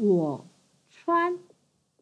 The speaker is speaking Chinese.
我穿